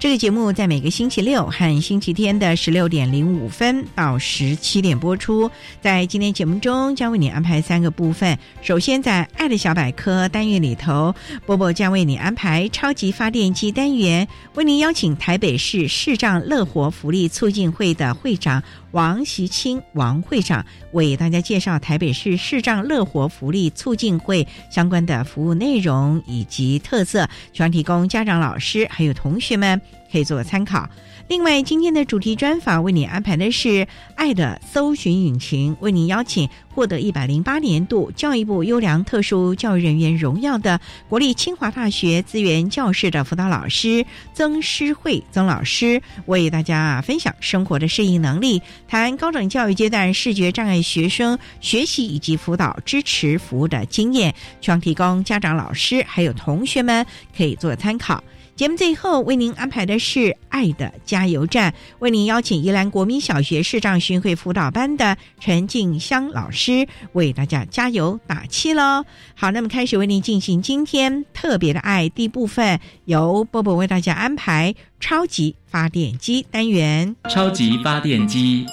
这个节目在每个星期六和星期天的十六点零五分到十七点播出。在今天节目中，将为你安排三个部分。首先，在“爱的小百科”单元里头，波波将为你安排“超级发电机”单元，为您邀请台北市视障乐活福利促进会的会长王习清王会长为大家介绍台北市视障乐活福利促进会相关的服务内容以及特色，希望提供家长、老师还有同学们。可以做个参考。另外，今天的主题专访为你安排的是“爱的搜寻引擎”，为您邀请获得一百零八年度教育部优良特殊教育人员荣耀的国立清华大学资源教室的辅导老师曾诗慧曾老师，为大家分享生活的适应能力，谈高等教育阶段视觉障碍学生学习以及辅导支持服务的经验，希望提供家长、老师还有同学们可以做参考。节目最后为您安排的是“爱的加油站”，为您邀请宜兰国民小学视障巡回辅导班的陈静香老师为大家加油打气喽。好，那么开始为您进行今天特别的爱第一部分，由波波为大家安排“超级发电机”单元。超级发电机，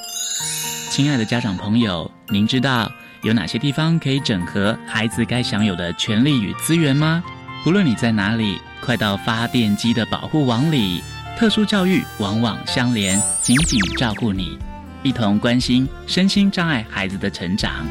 亲爱的家长朋友，您知道有哪些地方可以整合孩子该享有的权利与资源吗？无论你在哪里。快到发电机的保护网里，特殊教育网网相连，紧紧照顾你，一同关心身心障碍孩子的成长。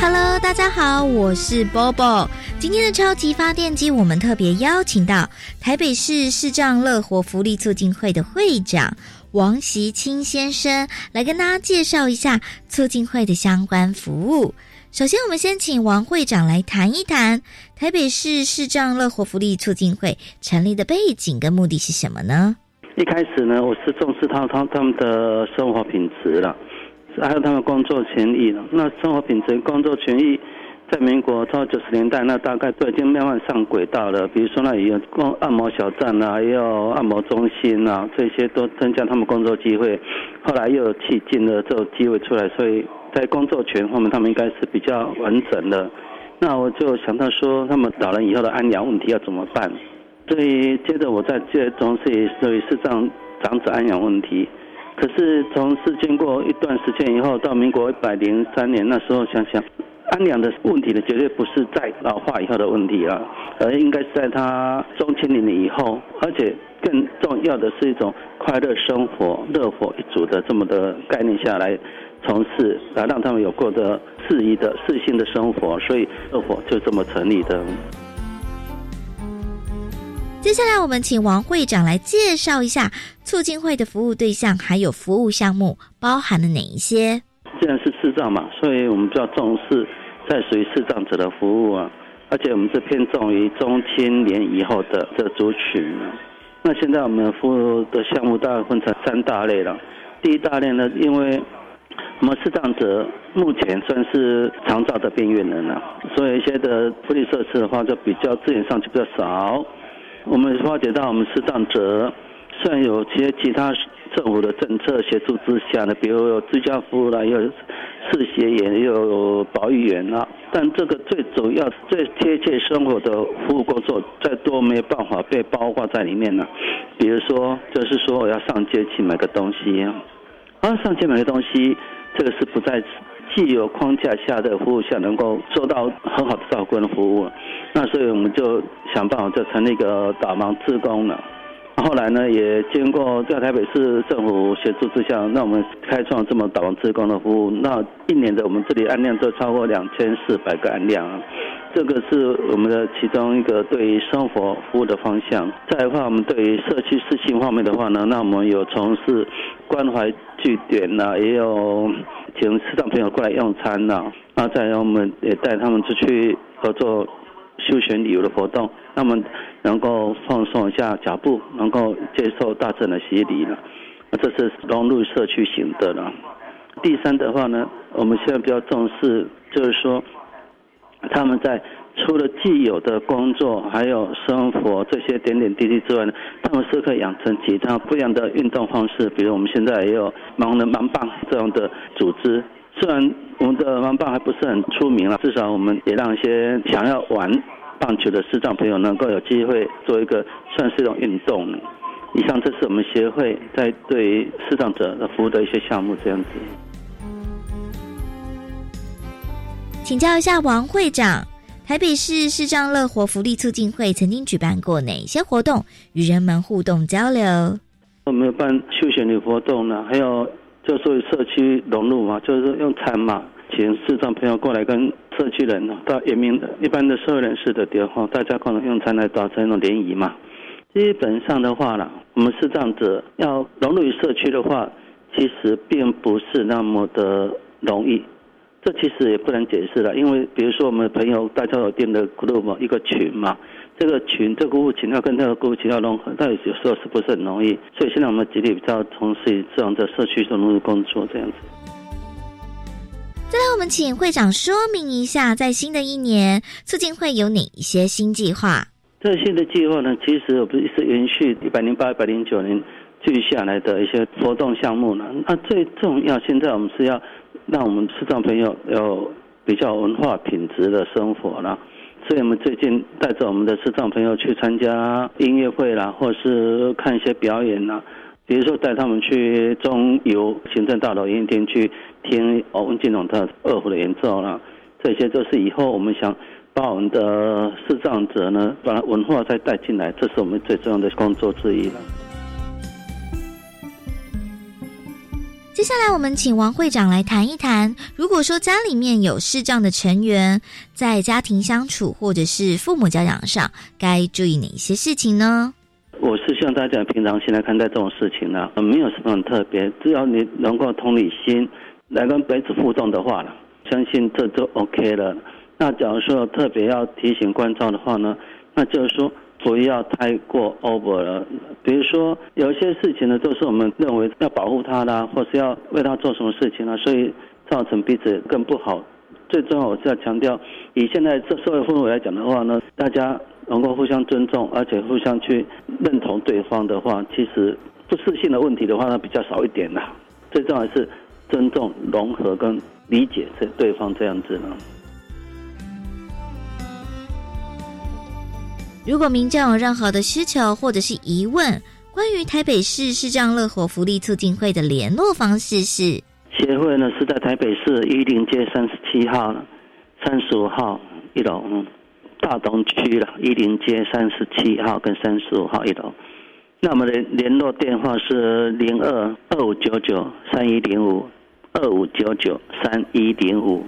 Hello，大家好，我是 Bobo。今天的超级发电机，我们特别邀请到台北市视障乐活福利促进会的会长王习清先生来跟大家介绍一下促进会的相关服务。首先，我们先请王会长来谈一谈台北市市障乐活福利促进会成立的背景跟目的是什么呢？一开始呢，我是重视他他他们的生活品质了，还有他们工作权益了。那生活品质、工作权益，在民国到九十年代，那大概都已经慢慢上轨道了。比如说，那也有按摩小站啊，也有按摩中心啊，这些都增加他们工作机会。后来又有迄今的这种机会出来，所以。在工作权方面，他们应该是比较完整的。那我就想到说，他们老人以后的安养问题要怎么办？所以接着我在接从事所以是这样长者安养问题。可是从事经过一段时间以后，到民国一百零三年那时候想想，安养的问题呢，绝对不是在老化以后的问题了，而应该是在他中青年以后，而且更重要的是一种快乐生活、乐活一族的这么的概念下来。从事来让他们有过得适宜的适性的生活，所以乐活就这么成立的。接下来，我们请王会长来介绍一下促进会的服务对象，还有服务项目包含了哪一些？既然是视障嘛，所以我们比较重视在属于视障者的服务啊，而且我们是偏重于中青年以后的这族群。那现在我们服务的项目大概分成三大类了。第一大类呢，因为我们视障者目前算是长照的边缘人了，所以一些的福利设施的话，就比较资源上就比较少。我们发觉到我们视障者虽然有些其他政府的政策协助之下呢，比如有居家服务啦，有视协员，有保育员啦，但这个最主要、最贴切生活的服务工作，再多没有办法被包括在里面呢。比如说，就是说我要上街去买个东西，啊，上街买个东西，这个是不在既有框架下的服务下能够做到很好的照顾的服务。那所以我们就想办法就成立一个导盲志工了。后来呢，也经过在台北市政府协助之下，那我们开创这么导盲职工的服务。那一年的我们这里案量都超过两千四百个案量。这个是我们的其中一个对于生活服务的方向。再的话，我们对于社区事情方面的话呢，那我们有从事关怀据点呐，也有请市长朋友过来用餐呐。那再有我们也带他们出去合作休闲旅游的活动，那么能够放松一下脚步，能够接受大自然的洗礼了。这是融入社区型的了。第三的话呢，我们现在比较重视，就是说。他们在除了既有的工作，还有生活这些点点滴滴之外呢，他们是可以养成其他不一样的运动方式。比如我们现在也有盲人盲棒这样的组织，虽然我们的盲棒还不是很出名了，至少我们也让一些想要玩棒球的视障朋友能够有机会做一个算是一种运动。以上这是我们协会在对视障者的服务的一些项目，这样子。请教一下王会长，台北市视障乐活福利促进会曾经举办过哪些活动与人们互动交流？我们有办休闲的活动呢，还有就说社区融入嘛，就是用餐嘛，请市长朋友过来跟社区人到人民一般的社会人士的电话，大家可能用餐来达成一种联谊嘛。基本上的话呢，我们是这样子要融入于社区的话，其实并不是那么的容易。这其实也不能解释了，因为比如说我们朋友大家有订的 group 一个群嘛，这个群这个物群要跟那个物群要融合，但有时候是不是很容易？所以现在我们极力比较从事这样的社区融入工作这样子。再来，我们请会长说明一下，在新的一年促进会有哪一些新计划？这新的计划呢，其实不是延续一百零八、一百零九年继续下来的一些活动项目呢。那最重要，现在我们是要。让我们视障朋友有比较文化品质的生活啦，所以我们最近带着我们的视障朋友去参加音乐会啦，或是看一些表演啦，比如说带他们去中游行政大楼音乐厅去听温金龙的二胡的演奏啦，这些都是以后我们想把我们的视障者呢，把文化再带进来，这是我们最重要的工作之一了。接下来，我们请王会长来谈一谈，如果说家里面有视障的成员，在家庭相处或者是父母教养上，该注意哪些事情呢？我是希望大家平常心来看待这种事情呢，没有什么很特别，只要你能够同理心来跟彼此互动的话呢，相信这就 OK 了。那假如说特别要提醒关照的话呢，那就是说。不要太过 over 了，比如说有一些事情呢，都是我们认为要保护他啦，或是要为他做什么事情呢，所以造成彼此更不好。最重要我是要强调，以现在这社会氛围来讲的话呢，大家能够互相尊重，而且互相去认同对方的话，其实不适性的问题的话呢比较少一点啦。最重要是尊重、融合跟理解这对方这样子呢。如果民众有任何的需求或者是疑问，关于台北市视障乐活福利促进会的联络方式是：协会呢是在台北市一林街三十七号、三十五号一楼，大东区了。一林街三十七号跟三十五号一楼。那我们的联络电话是零二二五九九三一零五二五九九三一零五。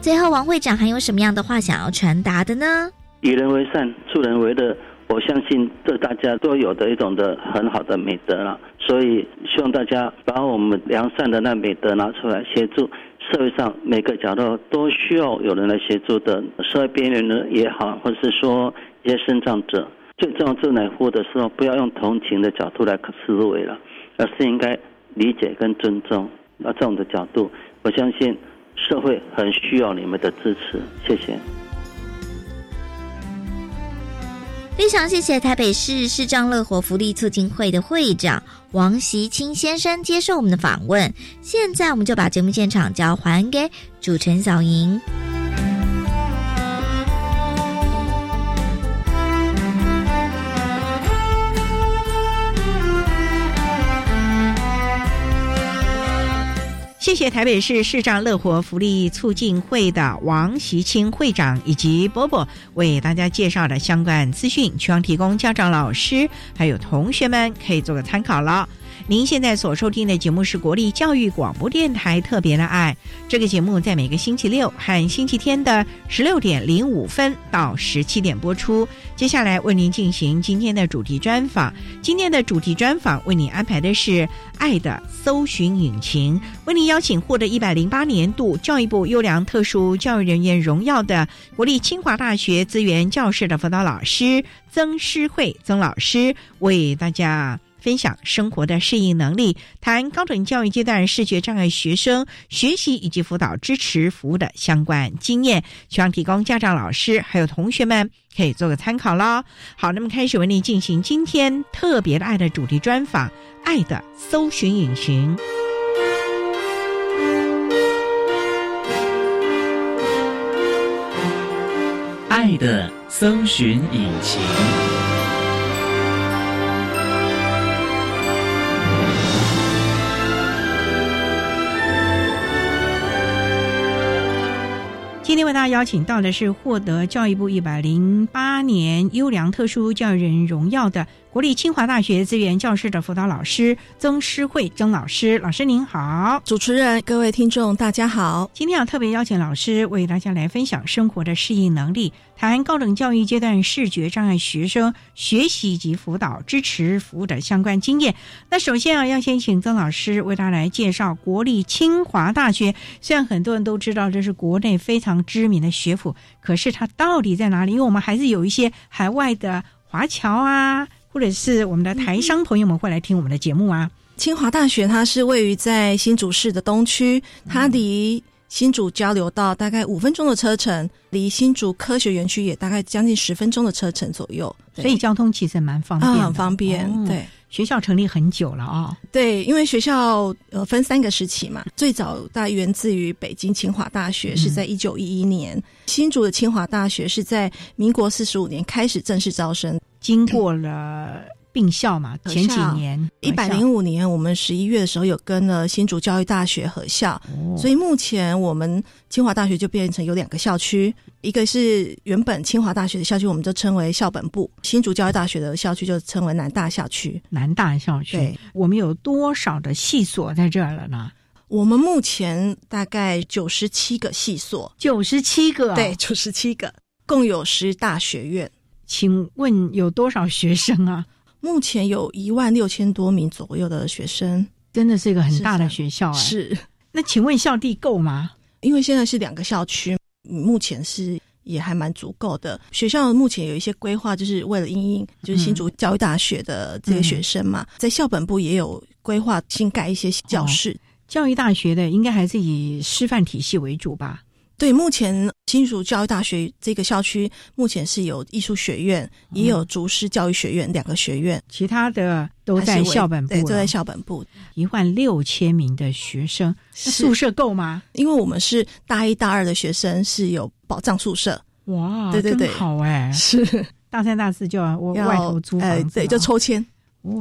最后，王会长还有什么样的话想要传达的呢？与人为善，助人为乐，我相信这大家都有的一种的很好的美德了。所以希望大家把我们良善的那美德拿出来，协助社会上每个角落都需要有人来协助的社会边缘人也好，或者是说一些生长者，最重要做奶服务的时候，不要用同情的角度来思维了，而是应该理解跟尊重。那这种的角度，我相信。社会很需要你们的支持，谢谢。非常谢谢台北市市长乐活福利促进会的会长王习清先生接受我们的访问。现在我们就把节目现场交还给主持人小莹。谢谢台北市市障乐活福利促进会的王习清会长以及波波为大家介绍的相关资讯，希望提供家长、老师还有同学们可以做个参考了。您现在所收听的节目是国立教育广播电台特别的爱，这个节目在每个星期六和星期天的十六点零五分到十七点播出。接下来为您进行今天的主题专访，今天的主题专访为您安排的是“爱的搜寻引擎”，为您邀请获得一百零八年度教育部优良特殊教育人员荣耀的国立清华大学资源教室的辅导老师曾诗慧曾老师为大家。分享生活的适应能力，谈高等教育阶段视觉障碍学生学习以及辅导支持服务的相关经验，希望提供家长、老师还有同学们可以做个参考喽。好，那么开始为您进行今天特别的爱的主题专访，《爱的搜寻引擎》，爱的搜寻引擎。今天为大家邀请到的是获得教育部一百零八年优良特殊教育人荣耀的国立清华大学资源教室的辅导老师曾诗慧曾老师。老师您好，主持人各位听众大家好。今天要特别邀请老师为大家来分享生活的适应能力，谈高等教育阶段视觉障碍学生学习及辅导支持服务的相关经验。那首先啊，要先请曾老师为大家来介绍国立清华大学。虽然很多人都知道这是国内非常知名的学府，可是它到底在哪里？因为我们还是有一些海外的华侨啊。或者是我们的台商朋友们会来听我们的节目啊。清华大学它是位于在新竹市的东区，它离新竹交流道大概五分钟的车程，离新竹科学园区也大概将近十分钟的车程左右，所以交通其实蛮方便，很方便。对，学校成立很久了啊。对，因为学校呃分三个时期嘛，最早大概源自于北京清华大学，是在一九一一年；新竹的清华大学是在民国四十五年开始正式招生。经过了并校嘛，前几年一百零五年，我们十一月的时候有跟了新竹教育大学合校，所以目前我们清华大学就变成有两个校区，一个是原本清华大学的校区，我们就称为校本部；新竹教育大学的校区就称为南大校区。南大校区，对，我们有多少的系所在这儿了呢？我们目前大概九十七个系所，九十七个，对，九十七个，共有十大学院。请问有多少学生啊？目前有一万六千多名左右的学生，真的是一个很大的学校。是，那请问校地够吗？因为现在是两个校区，目前是也还蛮足够的。学校目前有一些规划，就是为了应应就是新竹教育大学的这些学生嘛，在校本部也有规划新盖一些教室。教育大学的应该还是以师范体系为主吧？对，目前新竹教育大学这个校区目前是有艺术学院，也有竹师教育学院两个学院，其他的都在校本部，对，都在校本部。一万六千名的学生，宿舍够吗？因为我们是大一、大二的学生是有保障宿舍。哇，对对对，好哎，是大三、大四就要我外头租房子，对，就抽签。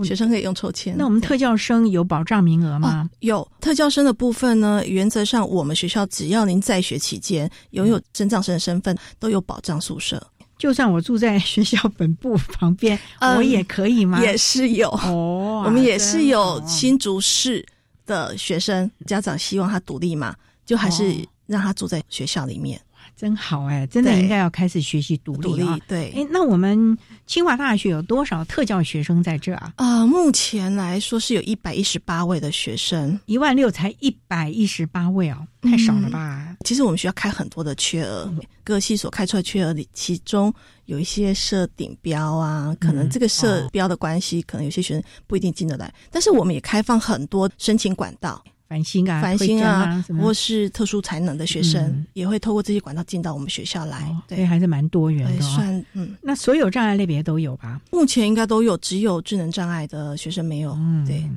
学生可以用抽签。那我们特教生有保障名额吗？有特教生的部分呢，原则上我们学校只要您在学期间拥有真障生的身份，都有保障宿舍。就算我住在学校本部旁边，我也可以吗？也是有哦，我们也是有新竹市的学生家长希望他独立嘛，就还是让他住在学校里面。真好哎，真的应该要开始学习独立啊！对，哎，那我们清华大学有多少特教学生在这啊？啊，目前来说是有一百一十八位的学生，一万六才一百一十八位哦，太少了吧？其实我们学校开很多的缺额，各系所开出来缺额里，其中有一些设顶标啊，可能这个设标的关系，可能有些学生不一定进得来，但是我们也开放很多申请管道。繁星啊、繁星啊或是特殊才能的学生，嗯也会透过这些管道进到我们学校来。对，还是蛮多元对，的、哦。算嗯，那所有障碍类别都有吧？目前应该都有，只有智能障碍的学生没有。嗯，对。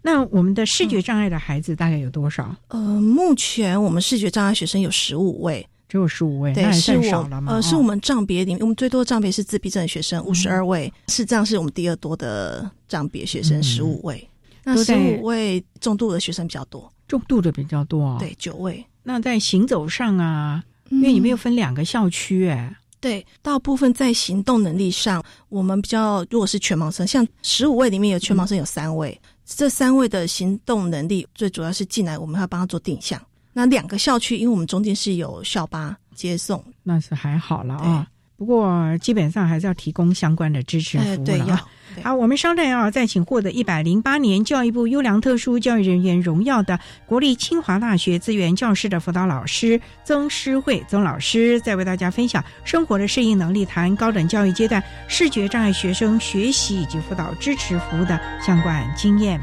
那我们的视觉障碍的孩子大概有多少？呃，目前我们视觉障碍学生有十五位，只有十五位，那对，还是少我？呃，是哦我们障别里面，我们最多的障别是自闭症的学生五十二位，视障是我们第二多的障别学生嗯十五位，那十五位重度的学生比较多，重度的比较多、哦。，对，九位，那在行走上啊，因为你们有嗯分两个校区，哎、对，大部分在行动能力上，我们比较如果是全盲生，像十五位里面有全盲生有三位，这三位的行动能力最主要是进来，我们要帮他做定向。那两个校区，因为我们中间是有校巴接送，那是还好了啊、不过基本上还是要提供相关的支持服务了。好，我们稍待啊，再请获得一百零八年教育部优良特殊教育人员荣耀的国立清华大学资源教室的辅导老师曾诗慧曾老师，再为大家分享生活的适应能力，谈高等教育阶段视觉障碍学生学习以及辅导支持服务的相关经验。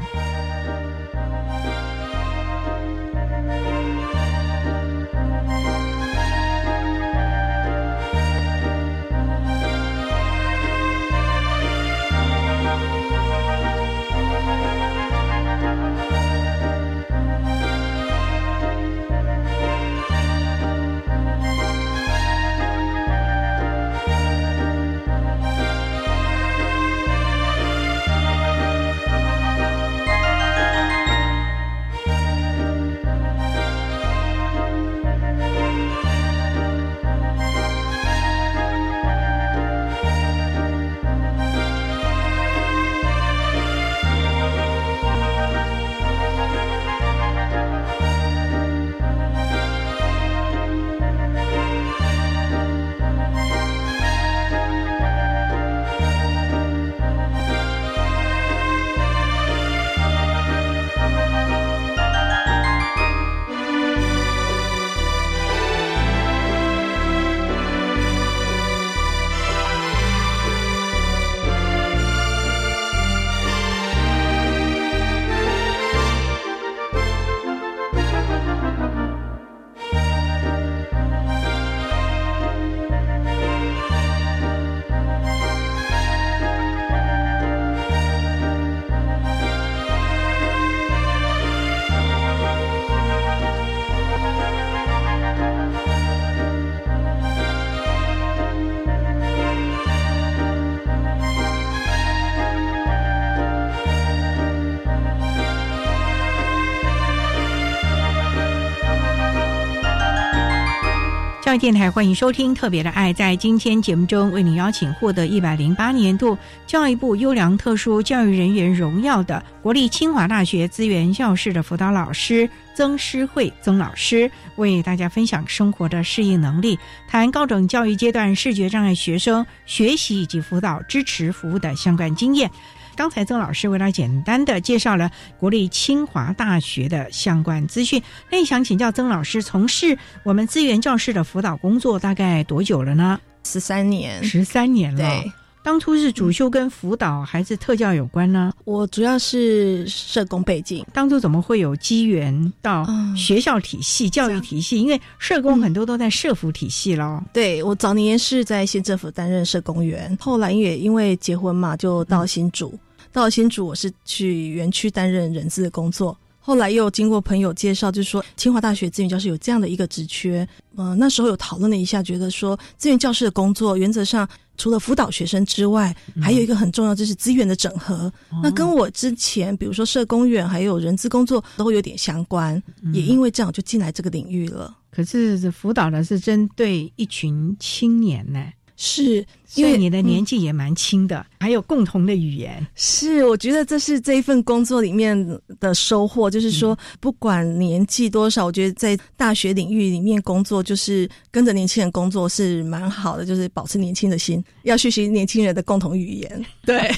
电台欢迎收听《特别的爱》。在今天节目中，为您邀请获得一百零八年度教育部优良特殊教育人员荣耀的国立清华大学资源教室的辅导老师曾诗慧曾老师，为大家分享生活的适应能力，谈高等教育阶段视觉障碍学生学习以及辅导支持服务的相关经验。刚才曾老师为大家简单的介绍了国立清华大学的相关资讯，那也想请教曾老师，从事我们资源教室的辅导工作大概多久了呢？十三年，十三年了。对，当初是主修跟辅导还是特教有关呢？我主要是社工背景，当初怎么会有机缘到嗯学校体系、教育体系？因为社工很多都在社服体系咯。对我早年是在县政府担任社工员，后来也因为结婚嘛，就到新竹。到了新竹，我是去园区担任人资的工作。后来又经过朋友介绍，就是说清华大学资源教室有这样的一个职缺。呃，那时候有讨论了一下，觉得说资源教师的工作原则上除了辅导学生之外，还有一个很重要就是资源的整合。那跟我之前比如说社工院还有人资工作都有点相关，也因为这样就进来这个领域了。可是辅导的是针对一群青年呢，是因为你的年纪也蛮轻的，还有共同的语言。是，我觉得这是这一份工作里面的收获，就是说，不管年纪多少，我觉得在大学领域里面工作，就是跟着年轻人工作是蛮好的，就是保持年轻的心，要学习年轻人的共同语言。对，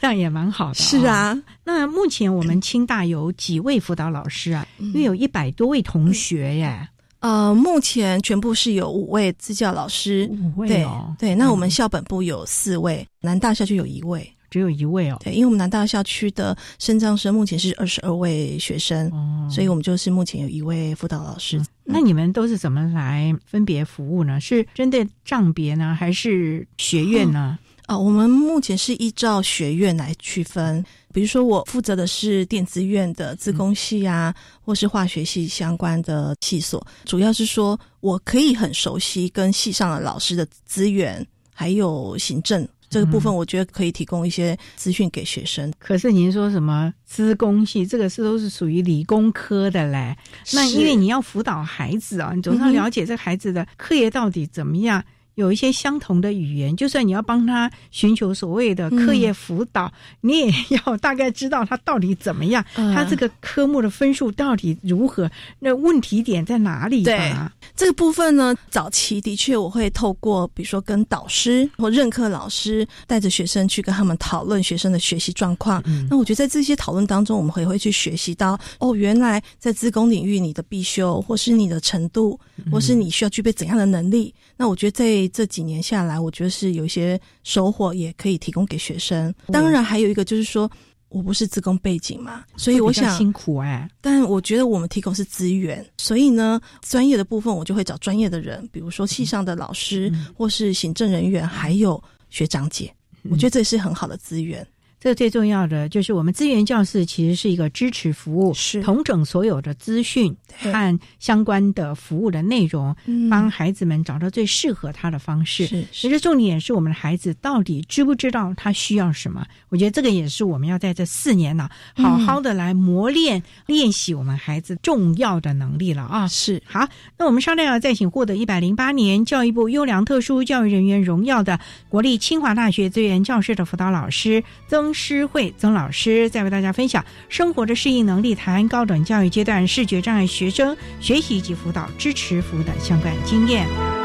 这样也蛮好的、是，啊，那目前我们清大有几位辅导老师啊？因为有一百多位同学耶，呃，目前全部是有五位支教老师，五位对哦。对，那我们校本部有四位，南大校区有一位。只有一位哦。对，因为我们南大校区的升障生目前是二十二位学生，哦，所以我们就是目前有一位辅导老师。那你们都是怎么来分别服务呢？是针对账别呢，还是学院呢？哦，我们目前是依照学院来区分，比如说我负责的是电子院的自工系啊，或是化学系相关的系所，主要是说我可以很熟悉跟系上的老师的资源，还有行政这个部分，我觉得可以提供一些资讯给学生。可是您说什么资工系，这个是都是属于理工科的嘞？那因为你要辅导孩子啊，你总要了解这个孩子的课业到底怎么样。有一些相同的语言，就算你要帮他寻求所谓的课业辅导，你也要大概知道他到底怎么样，嗯他这个科目的分数到底如何，那问题点在哪里对吧？这个部分呢，早期的确我会透过比如说跟导师或任课老师带着学生去跟他们讨论学生的学习状况。嗯那我觉得在这些讨论当中，我们也会去学习到哦，原来在自工领域你的必修，或是你的程度，或是你需要具备怎样的能力。那我觉得在这几年下来，我觉得是有一些收获，也可以提供给学生。当然，还有一个就是说。我不是自工背景嘛，所以我想辛苦哎、但我觉得我们提供是资源，所以呢，专业的部分我就会找专业的人，比如说系上的老师，嗯或是行政人员，还有学长姐。我觉得这是很好的资源。这个最重要的就是我们资源教室其实是一个支持服务，是统整所有的资讯对和相关的服务的内容，嗯帮孩子们找到最适合他的方式。是其实重点是我们的孩子到底知不知道他需要什么？我觉得这个也是我们要在这四年呢、嗯好好的来磨练、练习我们孩子重要的能力了啊！是好，那我们商量要再请获得一百零八年教育部优良特殊教育人员荣耀的国立清华大学资源教室的辅导老师曾诗慧曾老师，在为大家分享生活的适应能力，谈高等教育阶段视觉障碍学生学习及辅导支持服务的相关经验。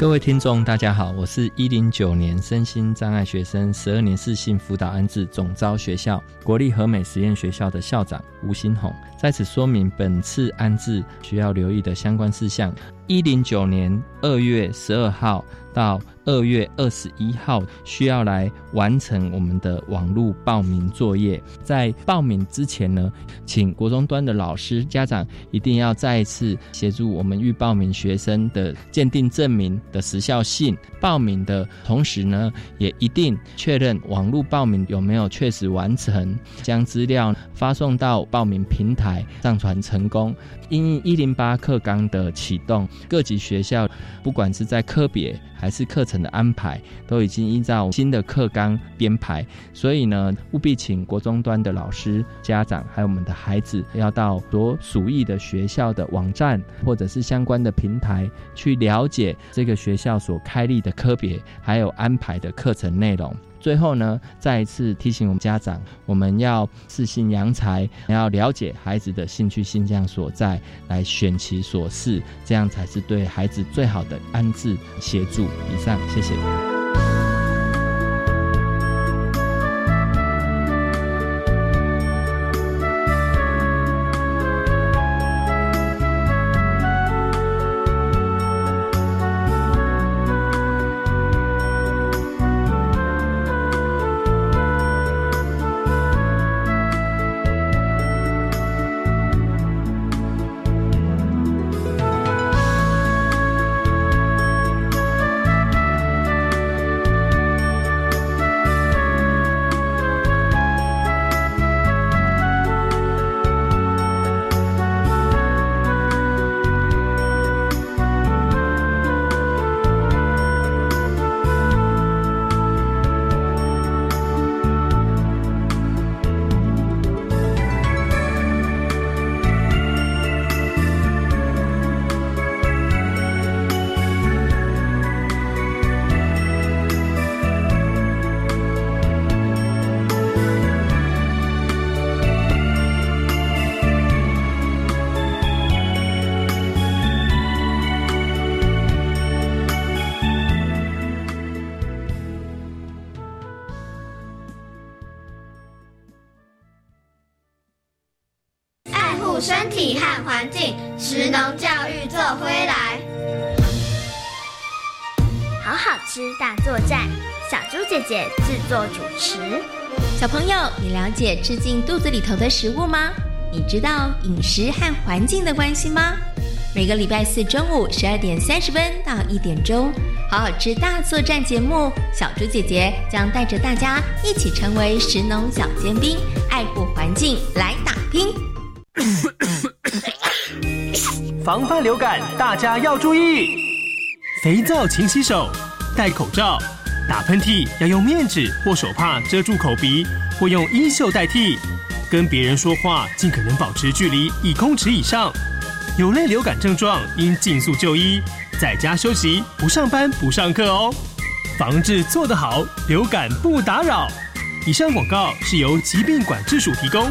各位听众，大家好，我是一零九年身心障碍学生十二年四性辅导安置总招学校国立和美实验学校的校长吴新红，在此说明本次安置需要留意的相关事项。一零九年二月十二号到二月二十一号，需要来完成我们的网络报名作业。在报名之前呢，请国中端的老师、家长一定要再次协助我们预报名学生的鉴定证明的时效性。报名的同时呢，也一定确认网络报名有没有确实完成，将资料发送到报名平台上传成功。因一零八课纲的启动，各级学校不管是在科别还是课程的安排，都已经依照新的课纲编排。所以呢，务必请国中端的老师、家长还有我们的孩子，要到所属意的学校的网站或者是相关的平台去了解这个学校所开立的科别，还有安排的课程内容。最后呢，再一次提醒我们家长，我们要适性扬才，要了解孩子的兴趣倾向所在，来选其所适，这样才是对孩子最好的安置协助。以上，谢谢。了解吃进肚子里头的食物吗？你知道饮食和环境的关系吗？每个礼拜四中午十二点三十分到一点钟，好好吃大作战节目，小猪姐姐将带着大家一起成为食农小尖兵，爱护环境来打拼。防范流感，大家要注意：肥皂勤洗手，戴口罩，打喷嚏要用面纸或手帕遮住口鼻，或用衣袖代替。跟别人说话尽可能保持距离一公尺以上。有类流感症状，应尽速就医，在家休息，不上班不上课哦。防治做得好，流感不打扰。以上广告是由疾病管制署提供。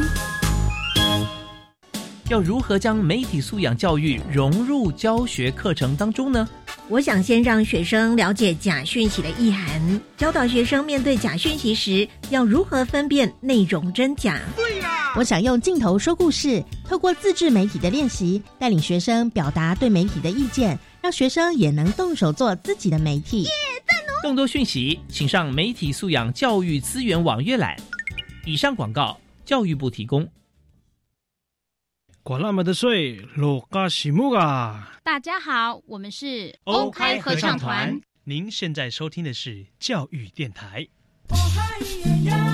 要如何将媒体素养教育融入教学课程当中呢？我想先让学生了解假讯息的意涵，教导学生面对假讯息时要如何分辨内容真假。对啦！我想用镜头说故事，透过自制媒体的练习，带领学生表达对媒体的意见，让学生也能动手做自己的媒体。耶，赞哦！更多讯息，请上媒体素养教育资源网阅览。以上广告，教育部提供。管那么的水，落嘎西木啊！大家好，我们是欧开合唱团。您现在收听的是教育电台。教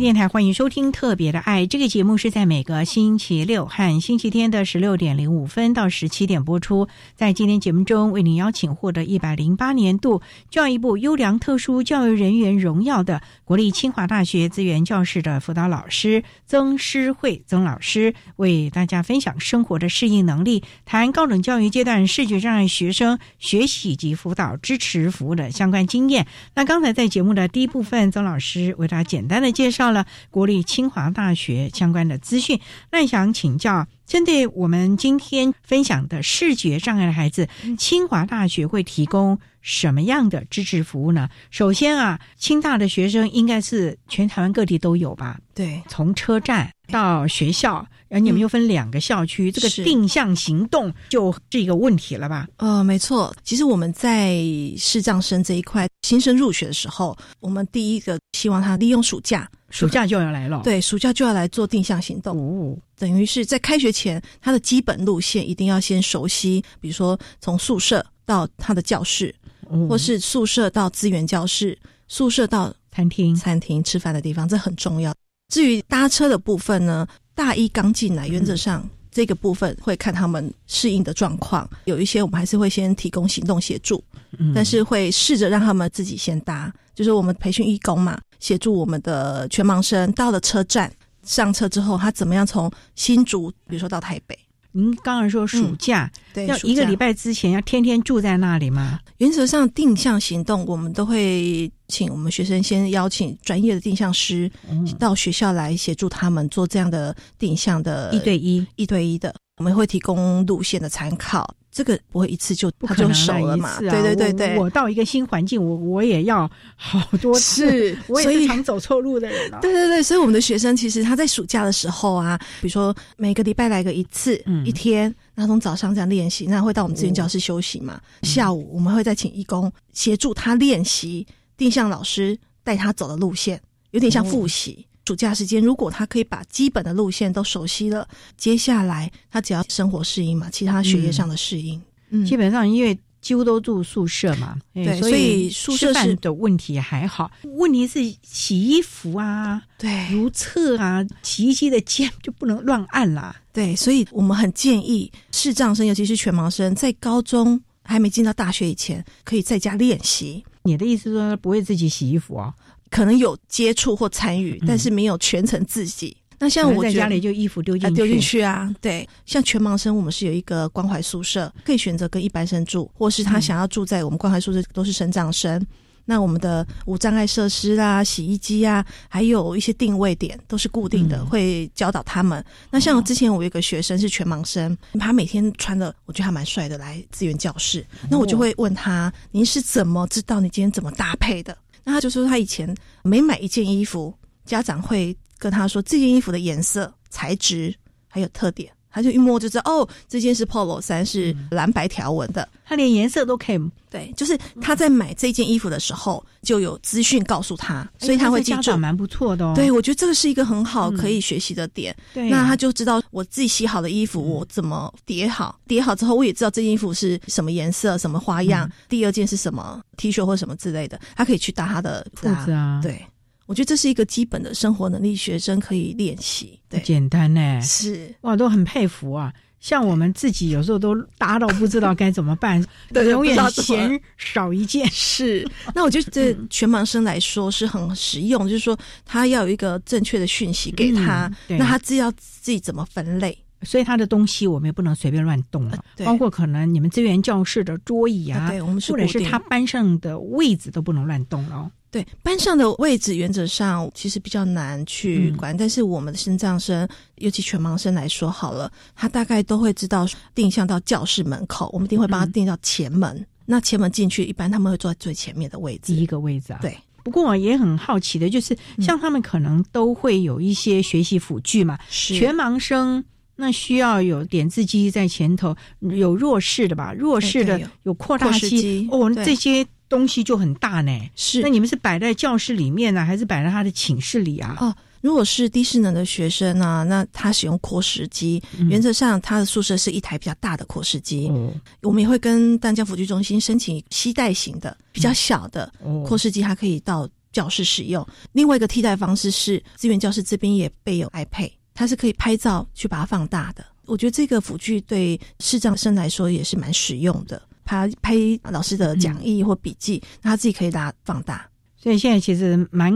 电台欢迎收听《特别的爱》这个节目，是在每个星期六和星期天的十六点零五分到十七点播出。在今天节目中，为您邀请获得一百零八年度教育部优良特殊教育人员荣耀的国立清华大学资源教室的辅导老师曾诗慧曾老师，为大家分享生活的适应能力，谈高等教育阶段视觉障碍学生学习及辅导支持服务的相关经验。那刚才在节目的第一部分，曾老师为大家简单的介绍。到了国立清华大学相关的资讯，那想请教，针对我们今天分享的视觉障碍的孩子，清华大学会提供什么样的支持服务呢？首先啊，清大的学生应该是全台湾各地都有吧？对，从车站到学校，然后你们又分两个校区，这个定向行动就是一个问题了吧？呃，没错，其实我们在视障生这一块新生入学的时候，我们第一个希望他利用暑假。暑假就要来了，对，暑假就要来做定向行动。哦，等于是在开学前，他的基本路线一定要先熟悉，比如说从宿舍到他的教室，或是宿舍到资源教室，宿舍到餐厅，餐厅吃饭的地方，这很重要。至于搭车的部分呢，大一刚进来，原则上这个部分会看他们适应的状况，有一些我们还是会先提供行动协助，但是会试着让他们自己先搭，就是我们培训义工嘛。协助我们的全盲生到了车站上车之后，他怎么样从新竹，比如说到台北？您刚才说暑假，对，要一个礼拜之前要天天住在那里吗？原则上定向行动，我们都会请我们学生先邀请专业的定向师到学校来协助他们做这样的定向的一对一、一对一的，我们会提供路线的参考。这个不会一次就他就熟了嘛？对对对对，我到一个新环境，我我也要好多次，我也是常走错路的人。对对对，所以我们的学生其实他在暑假的时候啊，比如说每个礼拜来个一次，一天，那从早上这样练习，那会到我们资源教室休息嘛？下午我们会再请义工协助他练习定向老师带他走的路线，有点像复习。暑假时间，如果他可以把基本的路线都熟悉了，接下来他只要生活适应嘛，其他学业上的适应，嗯，基本上因为几乎都住宿舍嘛，对，所以宿舍的问题还好。问题是洗衣服啊，对，如厕啊，洗衣机的键就不能乱按啦。对，所以我们很建议视障生，尤其是全盲生，在高中还没进到大学以前，可以在家练习。你的意思说不会自己洗衣服啊？可能有接触或参与，但是没有全程自己。那像我在家里就衣服丢进丢进去啊，对。像全盲生，我们是有一个关怀宿舍，可以选择跟一般生住，或是他想要住在我们关怀宿舍，都是生长生。那我们的无障碍设施啊、洗衣机啊，还有一些定位点都是固定的，会教导他们。那像之前我有一个学生是全盲生，他每天穿的我觉得还蛮帅的来资源教室，那我就会问他：您是怎么知道你今天怎么搭配的？那他就说他以前每买一件衣服，家长会跟他说这件衣服的颜色、材质还有特点。他就一摸就知道，哦，这件是 polo 衫，是蓝白条纹的。他连颜色都可以，对，就是他在买这件衣服的时候就有资讯告诉他，所以他会记住，蛮不错的。哦。对，我觉得这个是一个很好可以学习的点。对，那他就知道我自己洗好的衣服我怎么叠好，叠好之后我也知道这件衣服是什么颜色、什么花样，第二件是什么 T 恤或什么之类的，他可以去搭他的裤子啊。对。我觉得这是一个基本的生活能力，学生可以练习。对，简单呢，是哇，都很佩服啊。像我们自己有时候都搭到不知道该怎么办，永远嫌少一件。是，那我觉得这全盲生来说是很实用，就是说他要有一个正确的讯息给他，那他自要自己怎么分类。所以他的东西我们也不能随便乱动了，包括可能你们资源教室的桌椅啊，对，我们或者是他班上的位置都不能乱动了。对班上的位置，原则上其实比较难去管，但是我们的身障生，尤其全盲生来说，好了，他大概都会知道定向到教室门口，我们一定会帮他定到前门。那前门进去，一般他们会坐在最前面的位置，第一个位置啊。对。不过我也很好奇的，就是像他们可能都会有一些学习辅具嘛，全盲生那需要有点字机在前头，有弱势的吧？弱势的有扩大机哦，这些。东西就很大呢，是那你们是摆在教室里面呢，还是摆在他的寝室里啊？哦，如果是低势能的学生啊，那他使用扩视机，原则上他的宿舍是一台比较大的扩视机。嗯我们也会跟丹江辅具中心申请携带型的比较小的扩视机，它可以到教室使用。另外一个替代方式是资源教室这边也备有 iPad，它是可以拍照去把它放大的。我觉得这个辅具对视障生来说也是蛮实用的。他拍老师的讲义或笔记，他自己可以拉放大。所以现在其实蛮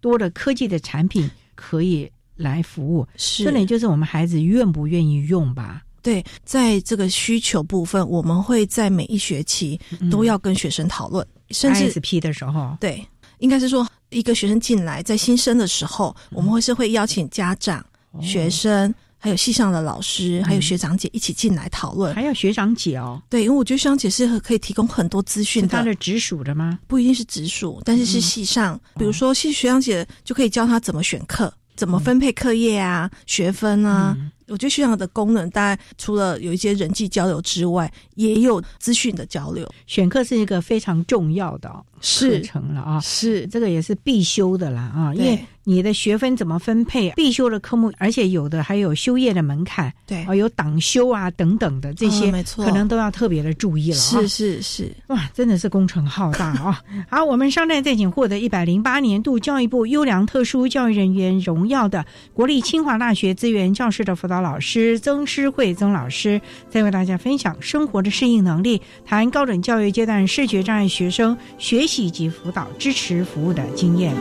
多的科技的产品可以来服务，是，重点就是我们孩子愿不愿意用吧？对，在这个需求部分，我们会在每一学期都要跟学生讨论，甚至 SP 的时候，对，应该是说一个学生进来在新生的时候，我们会是会邀请家长、学生。还有系上的老师，还有学长姐一起进来讨论。还有学长姐哦，对，因为我觉得学长姐是可以提供很多资讯的。他的直属的吗？不一定是直属，但是是系上。比如说系学长姐就可以教他怎么选课，怎么分配课业啊，学分啊。我觉得学长的功能，当然除了有一些人际交流之外，也有资讯的交流。选课是一个非常重要的课程了啊，是这个也是必修的啦啊，因为。你的学分怎么分配？必修的科目，而且有的还有修业的门槛，对，啊，有党修啊等等的这些，没错，可能都要特别的注意了。是是是，哇，真的是工程浩大啊！好，我们商代再请获得一百零八年度教育部优良特殊教育人员荣耀的国立清华大学资源教师的辅导老师曾诗慧曾老师，再为大家分享生活的适应能力，谈高等教育阶段视觉障碍学生学习及辅导支持服务的经验。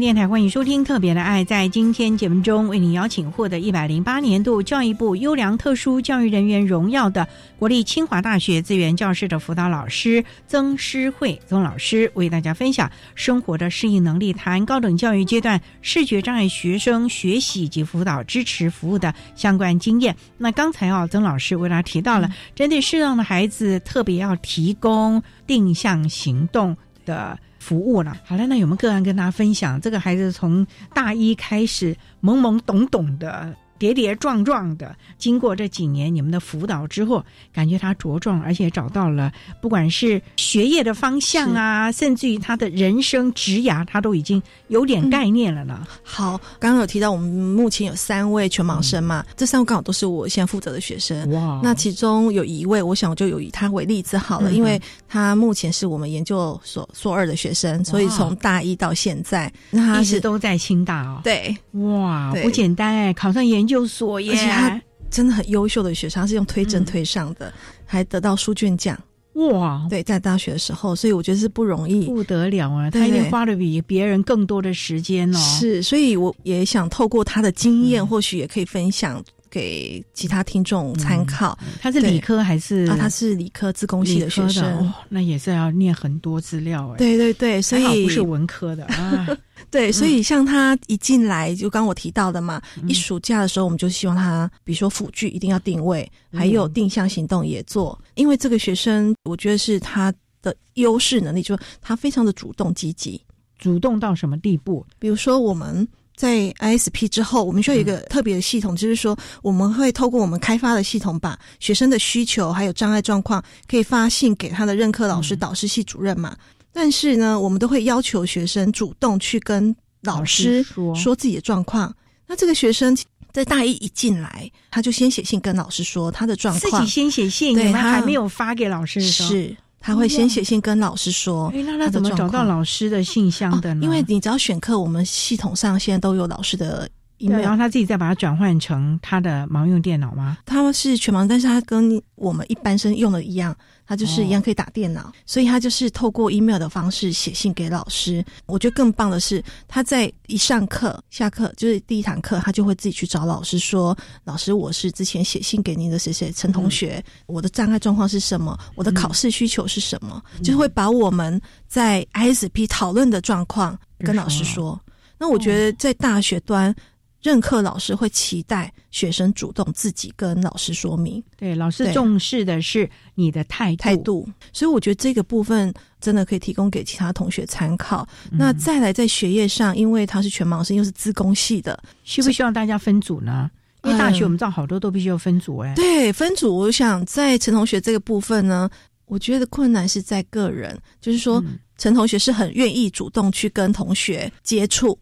电台欢迎收听《特别的爱》。在今天节目中，为您邀请获得一百零八年度教育部优良特殊教育人员荣耀的国立清华大学资源教室的辅导老师曾诗慧曾老师，为大家分享生活的适应能力，谈高等教育阶段视觉障碍学生学习及辅导支持服务的相关经验。那刚才啊，曾老师为大家提到了，针对适当的孩子，特别要提供定向行动的。服务了，好了，那有没有个案跟大家分享？这个孩子从大一开始懵懵懂懂的。跌跌撞撞的，经过这几年你们的辅导之后，感觉他茁壮，而且找到了不管是学业的方向啊，甚至于他的人生职涯，他都已经有点概念了呢。好，刚刚有提到我们目前有三位全盲生嘛，这三位刚好都是我现在负责的学生。哇，那其中有一位，我想我就有以他为例子好了，因为他目前是我们研究所硕二的学生，所以从大一到现在，他一直都在清大哦。对，哇，不简单哎，考上研。究所耶，而且他真的很优秀的学生，他是用推甄推上的，还得到书卷奖。哇，对，在大学的时候，所以我觉得是不容易，不得了啊！他一定花了比别人更多的时间哦。是，所以我也想透过他的经验，或许也可以分享。给其他听众参考。他是理科还是？啊，他是理科自工系的学生，那也是要念很多资料哎。对对对，所以不是文科的啊。对，所以像他一进来，就刚我提到的嘛，一暑假的时候，我们就希望他，比如说辅具一定要定位，还有定向行动也做，因为这个学生，我觉得是他的优势能力，就是他非常的主动积极，主动到什么地步？比如说我们。在 ISP 之后，我们需要一个特别的系统，就是说我们会透过我们开发的系统，把学生的需求还有障碍状况，可以发信给他的任课老师、导师系主任嘛。但是呢，我们都会要求学生主动去跟老师说自己的状况。那这个学生在大一一进来，他就先写信跟老师说他的状况，自己先写信，对，他还没有发给老师是。他会先写信跟老师说，那他怎么找到老师的信箱的呢？因为你只要选课，我们系统上现在都有老师的。然后他自己再把它转换成他的盲用电脑吗？他是全盲，但是他跟我们一般生用的一样，他就是一样可以打电脑，所以他就是透过 email 的方式写信给老师。我觉得更棒的是，他在一上课、下课，就是第一堂课，他就会自己去找老师说：“老师，我是之前写信给您的谁谁陈同学，我的障碍状况是什么？我的考试需求是什么？”就会把我们在 ISP 讨论的状况跟老师说。那我觉得在大学端。任课老师会期待学生主动自己跟老师说明，对老师重视的是你的态态度，所以我觉得这个部分真的可以提供给其他同学参考。那再来在学业上，因为他是全盲生，又是自工系的，需不需要大家分组呢？因为大学我们知道好多都必须要分组哎。对，分组，我想在陈同学这个部分呢，我觉得困难是在个人，就是说陈同学是很愿意主动去跟同学接触。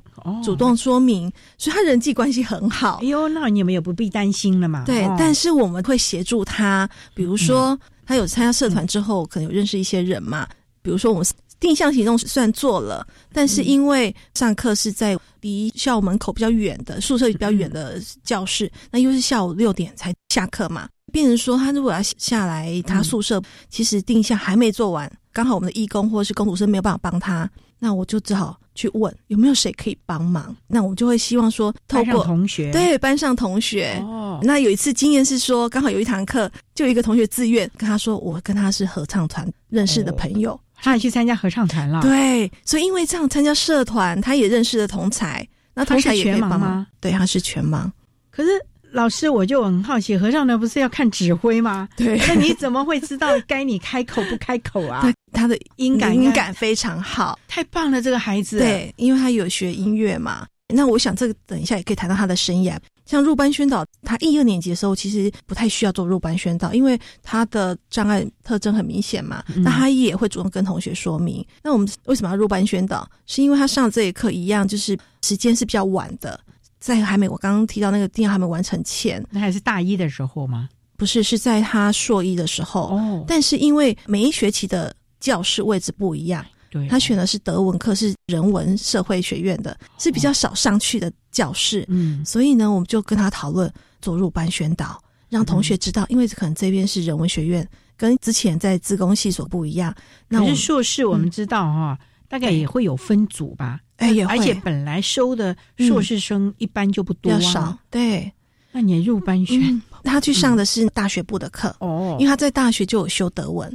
主动说明，所以他人际关系很好。哎呦，那你们也不必担心了嘛。对，但是我们会协助他，比如说他有参加社团之后，可能有认识一些人嘛。比如说我们定向行动虽然做了，但是因为上课是在离校门口比较远的宿舍比较远的教室，那又是下午六点才下课嘛。病人说他如果要下来他宿舍，其实定向还没做完，刚好我们的义工或者是工读生没有办法帮他，那我就只好。去问有没有谁可以帮忙，那我们就会希望说，透过同学对班上同学。哦，那有一次经验是说，刚好有一堂课，就一个同学自愿跟他说，我跟他是合唱团认识的朋友，他也去参加合唱团了。对，所以因为这样参加社团，他也认识了同才，那同才也可以帮忙。对，他是全盲，可是。老师，我就很好奇，和尚呢不是要看指挥吗？对，那你怎么会知道该你开口不开口啊？他的音感音感非常好，太棒了，这个孩子。对，因为他有学音乐嘛。那我想这个等一下也可以谈到他的生涯。像入班宣导，他一二年级的时候其实不太需要做入班宣导，因为他的障碍特征很明显嘛。那他也会主动跟同学说明。那我们为什么要入班宣导？是因为他上这一课一样，就是时间是比较晚的。在还没我刚刚提到那个定还没完成前，那还是大一的时候吗？不是，是在他硕一的时候。哦，但是因为每一学期的教室位置不一样，对，他选的是德文课，是人文社会学院的，是比较少上去的教室。嗯，所以呢，我们就跟他讨论做入班宣导，让同学知道，因为可能这边是人文学院，跟之前在自工系所不一样。可是硕士我们知道哈，大概也会有分组吧。哎，也而且本来收的硕士生一般就不多啊，少。对，那你入班选，他去上的是大学部的课哦，因为他在大学就有修德文，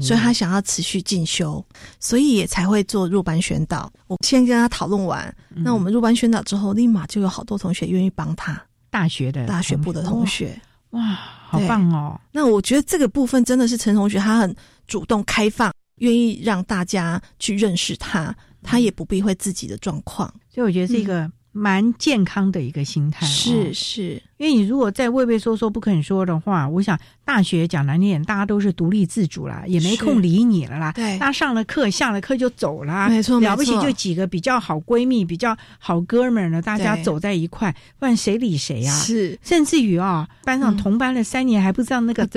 所以他想要持续进修，所以也才会做入班宣导。我先跟他讨论完，那我们入班宣导之后，立马就有好多同学愿意帮他。大学的大学部的同学，哇，好棒哦！那我觉得这个部分真的是陈同学，他很主动开放，愿意让大家去认识他，他也不避讳自己的状况，所以我觉得是一个。蛮健康的一个心态，是是，因为你如果在畏畏缩缩不肯说的话，我想大学讲难听，大家都是独立自主啦，也没空理你了啦。对，大家上了课，下了课就走啦，没错，了不起就几个比较好闺蜜、比较好哥们儿呢，大家走在一块，不然谁理谁啊？是，甚至于啊，班上同班了三年还不知道那个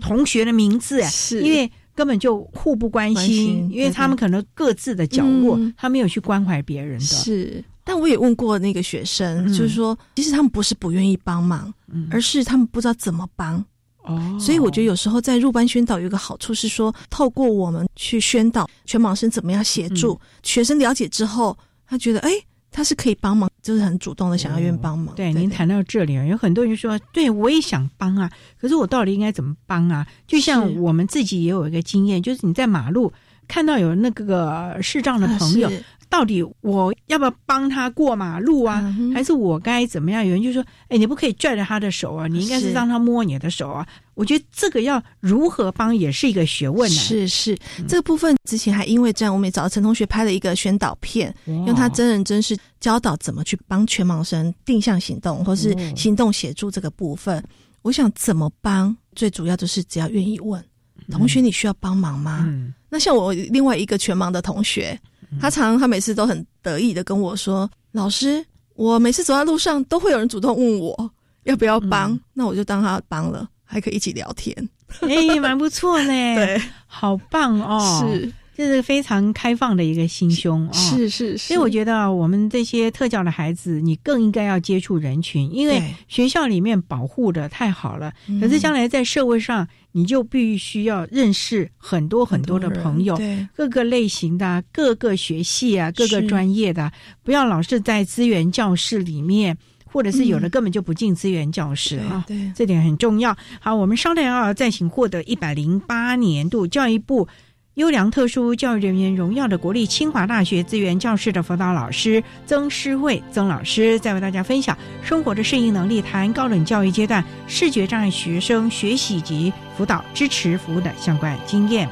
同学的名字，是。因为根本就互不关心，因为他们可能各自的角落，他没有去关怀别人的，是。但我也问过那个学生，就是说，其实他们不是不愿意帮忙，而是他们不知道怎么帮。哦，所以我觉得有时候在入班宣导有一个好处是说，透过我们去宣导全盲生怎么样协助学生了解之后，他觉得哎，他是可以帮忙，就是很主动的想要愿意帮忙。对，您谈到这里，有很多人说，对我也想帮啊，可是我到底应该怎么帮啊？就像我们自己也有一个经验，就是你在马路看到有那个视障的朋友。到底我要不要帮他过马路啊？还是我该怎么样？有人就说：“哎，你不可以拽着他的手啊，你应该是让他摸你的手啊。”我觉得这个要如何帮也是一个学问呢。是是，这个部分之前还因为这样，我们也找到陈同学拍了一个宣导片，用他真人真事教导怎么去帮全盲生定向行动，或是行动协助这个部分。我想怎么帮，最主要就是只要愿意问同学，你需要帮忙吗？那像我另外一个全盲的同学。他常他每次都很得意的跟我说：“老师，我每次走在路上都会有人主动问我要不要帮，那我就当他帮了，还可以一起聊天，哎，蛮不错呢。对，好棒哦，是。”这是非常开放的一个心胸啊！是是是，所以我觉得我们这些特教的孩子，你更应该要接触人群，因为学校里面保护的太好了。可是将来在社会上，你就必须要认识很多很多的朋友，各个类型的、各个学系啊、各个专业的，不要老是在资源教室里面，或者是有的根本就不进资源教室啊。对，这点很重要。好，我们稍等啊，再请获得一百零八年度教育部。优良特殊教育人员荣耀的国立清华大学资源教室的辅导老师曾诗慧曾老师，在为大家分享生活的适应能力，谈高等教育阶段视觉障碍学生学习及辅导支持服务的相关经验。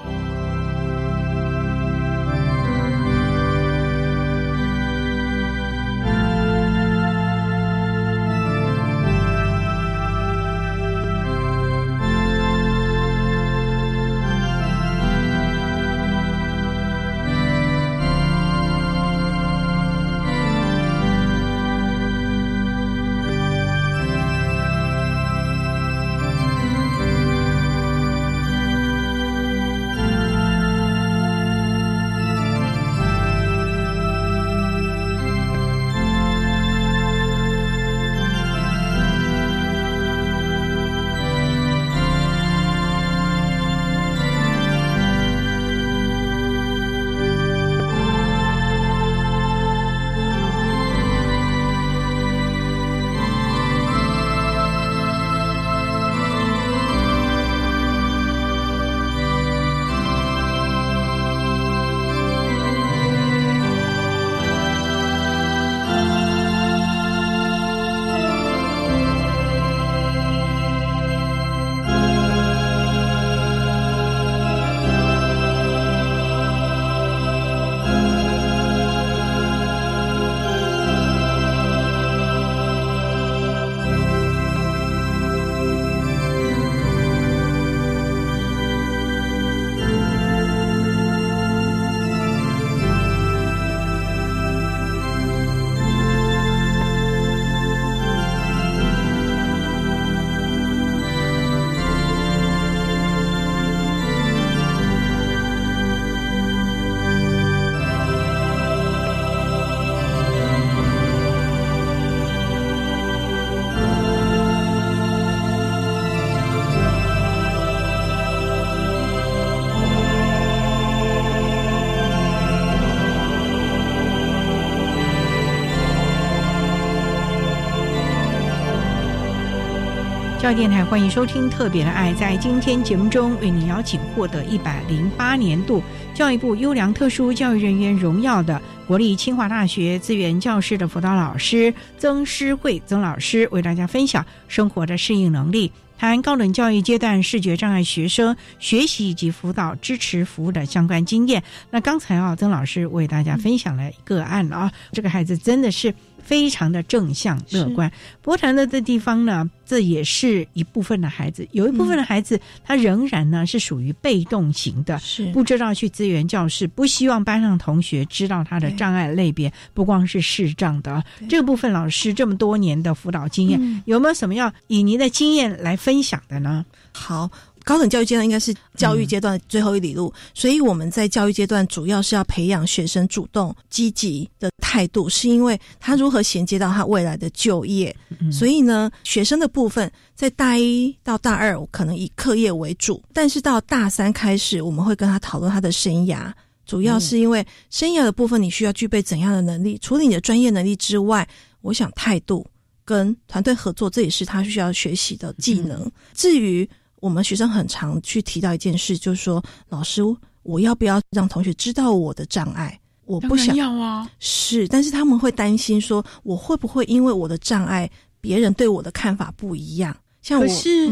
教育电台欢迎收听《特别的爱》。在今天节目中，为您邀请获得一百零八年度教育部优良特殊教育人员荣耀的国立清华大学资源教师的辅导老师曾诗慧曾老师，为大家分享生活的适应能力，谈高等教育阶段视觉障碍学生学习以及辅导支持服务的相关经验。那刚才啊，曾老师为大家分享了个案啊，这个孩子真的是。非常的正向乐观，不过谈的这地方呢，这也是一部分的孩子，有一部分的孩子他仍然呢是属于被动型的，是不知道去资源教室，不希望班上同学知道他的障碍类别，不光是视障的这个部分。老师这么多年的辅导经验，有没有什么要以您的经验来分享的呢？好。高等教育阶段应该是教育阶段最后一里路，所以我们在教育阶段主要是要培养学生主动积极的态度，是因为他如何衔接到他未来的就业。所以呢，学生的部分在大一到大二可能以课业为主，但是到大三开始，我们会跟他讨论他的生涯，主要是因为生涯的部分你需要具备怎样的能力？除了你的专业能力之外，我想态度跟团队合作，这也是他需要学习的技能。至于我们学生很常去提到一件事，就是说，老师，我要不要让同学知道我的障碍？我不想要啊，是，但是他们会担心说，我会不会因为我的障碍，别人对我的看法不一样？像我，是，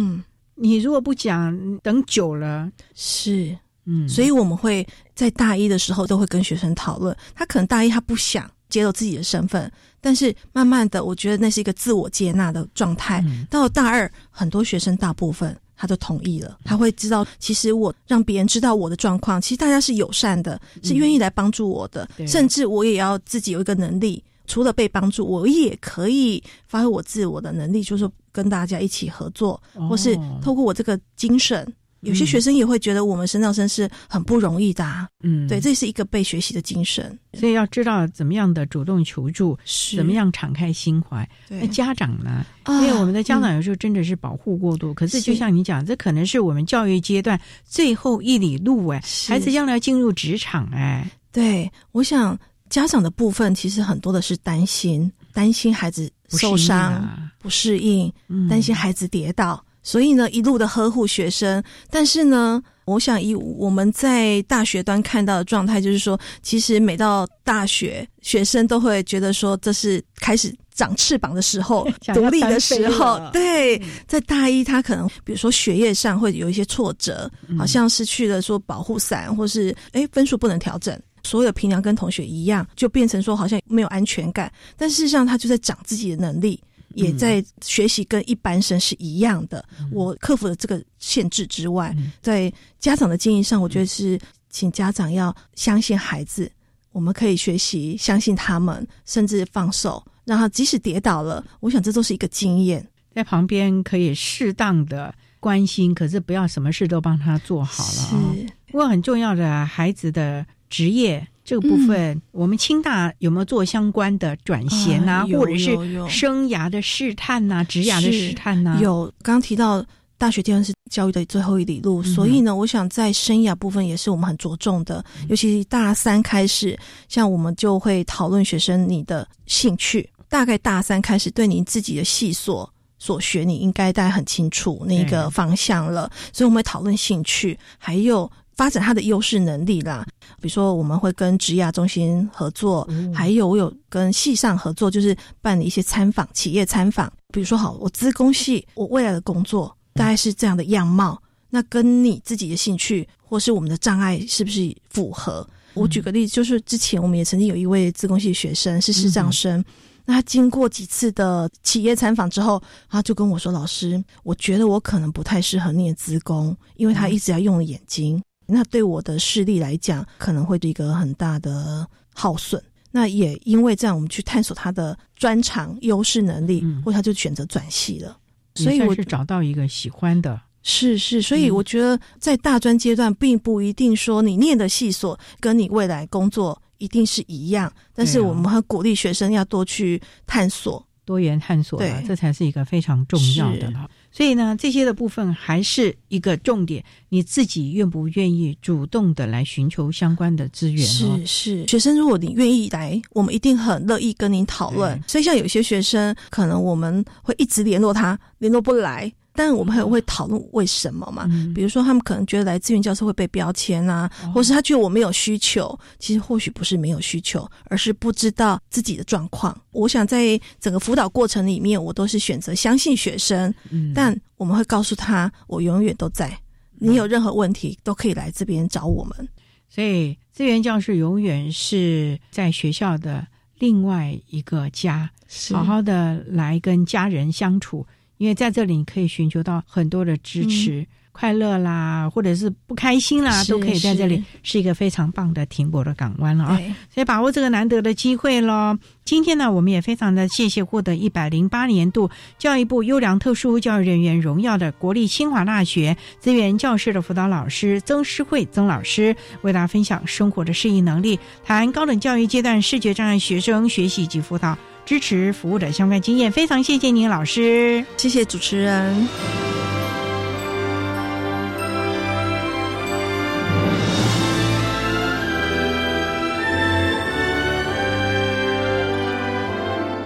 你如果不讲，等久了，是，嗯，所以我们会在大一的时候都会跟学生讨论，他可能大一他不想揭露自己的身份，但是慢慢的，我觉得那是一个自我接纳的状态。到了大二，很多学生大部分。他就同意了，他会知道，其实我让别人知道我的状况，其实大家是友善的，是愿意来帮助我的，甚至我也要自己有一个能力，除了被帮助，我也可以发挥我自我的能力，就是跟大家一起合作，或是透过我这个精神。有些学生也会觉得我们身障生是很不容易的，嗯，对，这是一个被学习的精神，所以要知道怎么样的主动求助，怎么样敞开心怀。那家长呢？因为我们的家长有时候真的是保护过度，可是就像你讲，这可能是我们教育阶段最后一里路哎，孩子将来进入职场哎，对，我想家长的部分其实很多的是担心，担心孩子受伤不适应，担心孩子跌倒。所以呢，一路的呵护学生，但是呢，我想以我们在大学端看到的状态，就是说，其实每到大学，学生都会觉得说，这是开始长翅膀的时候，独立的时候。对，在大一，他可能比如说学业上会有一些挫折，好像失去了说保护伞，或是哎分数不能调整，所有的平常跟同学一样，就变成说好像没有安全感。但事实上，他就在长自己的能力。也在学习跟一般生是一样的。我克服了这个限制之外，在家长的建议上，我觉得是请家长要相信孩子，我们可以学习，相信他们，甚至放手，让他即使跌倒了，我想这都是一个经验，在旁边可以适当的关心，可是不要什么事都帮他做好了。是，不过很重要的孩子的职业。这个部分，我们清大有没有做相关的转衔啊，或者是生涯的试探呐、职涯的试探呐？有，刚刚提到大学阶段是教育的最后一里路，所以呢，我想在生涯部分也是我们很着重的，尤其大三开始，像我们就会讨论学生你的兴趣，大概大三开始对你自己的系所所学，你应该大概很清楚那个方向了，所以我们会讨论兴趣，还有。发展他的优势能力啦，比如说我们会跟职亚中心合作，还有我有跟系上合作，就是办理一些参访、企业参访。比如说，好，我资工系，我未来的工作大概是这样的样貌，那跟你自己的兴趣或是我们的障碍是不是符合？我举个例子，就是之前我们也曾经有一位资工系学生是视障生，那他经过几次的企业参访之后，他就跟我说：“老师，我觉得我可能不太适合念资工，因为他一直要用眼睛。”那对我的视力来讲，可能会是一个很大的耗损。那也因为这样，我们去探索他的专长、优势能力，或他就选择转系了。所以我是找到一个喜欢的，是是。所以我觉得在大专阶段，并不一定说你念的系所跟你未来工作一定是一样。但是我们很鼓励学生要多去探索、多元探索，对，这才是一个非常重要的了。所以呢，这些的部分还是一个重点，你自己愿不愿意主动的来寻求相关的资源？是是，学生如果你愿意来，我们一定很乐意跟您讨论。所以像有些学生，可能我们会一直联络他，联络不来，但我们还会讨论为什么嘛？比如说，他们可能觉得来资源教室会被标签啊，或是他觉得我没有需求。其实或许不是没有需求，而是不知道自己的状况。我想在整个辅导过程里面，我都是选择相信学生，但我们会告诉他，我永远都在。你有任何问题都可以来这边找我们。所以，资源教室永远是在学校的另外一个家，好好的来跟家人相处。因为在这里，你可以寻求到很多的支持、快乐啦，或者是不开心啦，都可以在这里，是一个非常棒的停泊的港湾了啊！所以把握这个难得的机会喽。今天呢，我们也非常的谢谢获得一百零八年度教育部优良特殊教育人员荣耀的国立清华大学资源教室的辅导老师曾诗慧曾老师，为大家分享生活的适应能力，谈高等教育阶段视觉障碍学生学习及辅导。支持服务的相关经验，非常谢谢您，老师，谢谢主持人。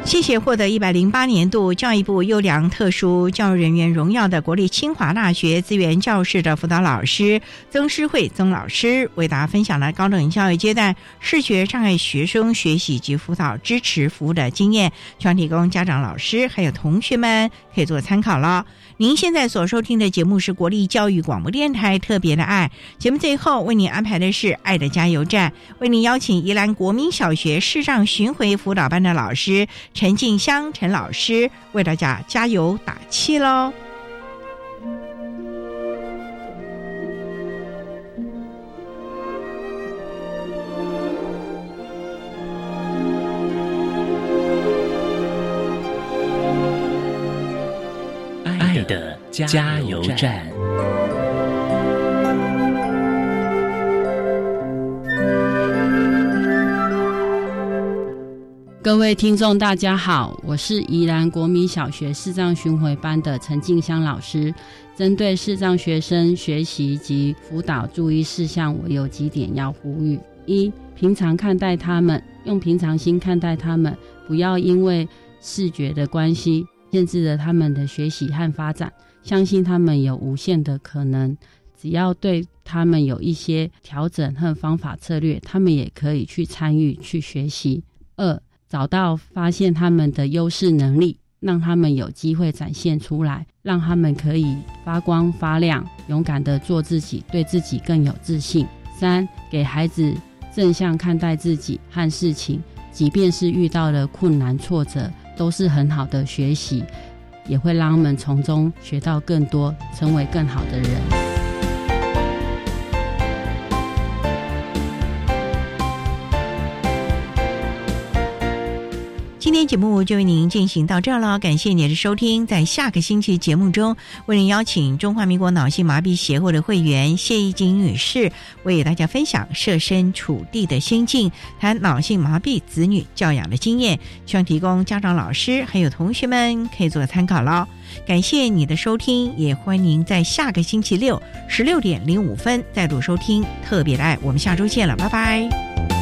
谢谢获得一百零八年度教育部优良特殊教育人员荣耀的国立清华大学资源教室的辅导老师曾诗慧曾老师，为大家分享了高等教育阶段视觉障碍学生学习及辅导支持服务的经验，希望提供家长、老师还有同学们可以做参考了。您现在所收听的节目是国立教育广播电台特别的爱节目，最后为您安排的是爱的加油站，为您邀请宜兰国民小学视障巡回辅导班的老师陈静香陈老师为大家加油打气喽。加油站。各位听众，大家好，我是宜兰国民小学视障巡回班的陈静香老师。针对视障学生学习及辅导注意事项，我有几点要呼吁：一、平常看待他们，用平常心看待他们，不要因为视觉的关系。限制了他们的学习和发展，相信他们有无限的可能。只要对他们有一些调整和方法策略，他们也可以去参与去学习。二，找到发现他们的优势能力，让他们有机会展现出来，让他们可以发光发亮，勇敢的做自己，对自己更有自信。三，给孩子正向看待自己和事情，即便是遇到了困难挫折。都是很好的学习，也会让他们从中学到更多，成为更好的人。天节目就为您进行到这儿了，感谢您的收听。在下个星期节目中，为您邀请中华民国脑性麻痹协会的会员谢义金女士，为大家分享设身处地的心境，谈脑性麻痹子女教养的经验，希望提供家长、老师还有同学们可以做参考喽。感谢你的收听，也欢迎您在下个星期六十六点零五分再度收听特别的爱。我们下周见了，拜拜。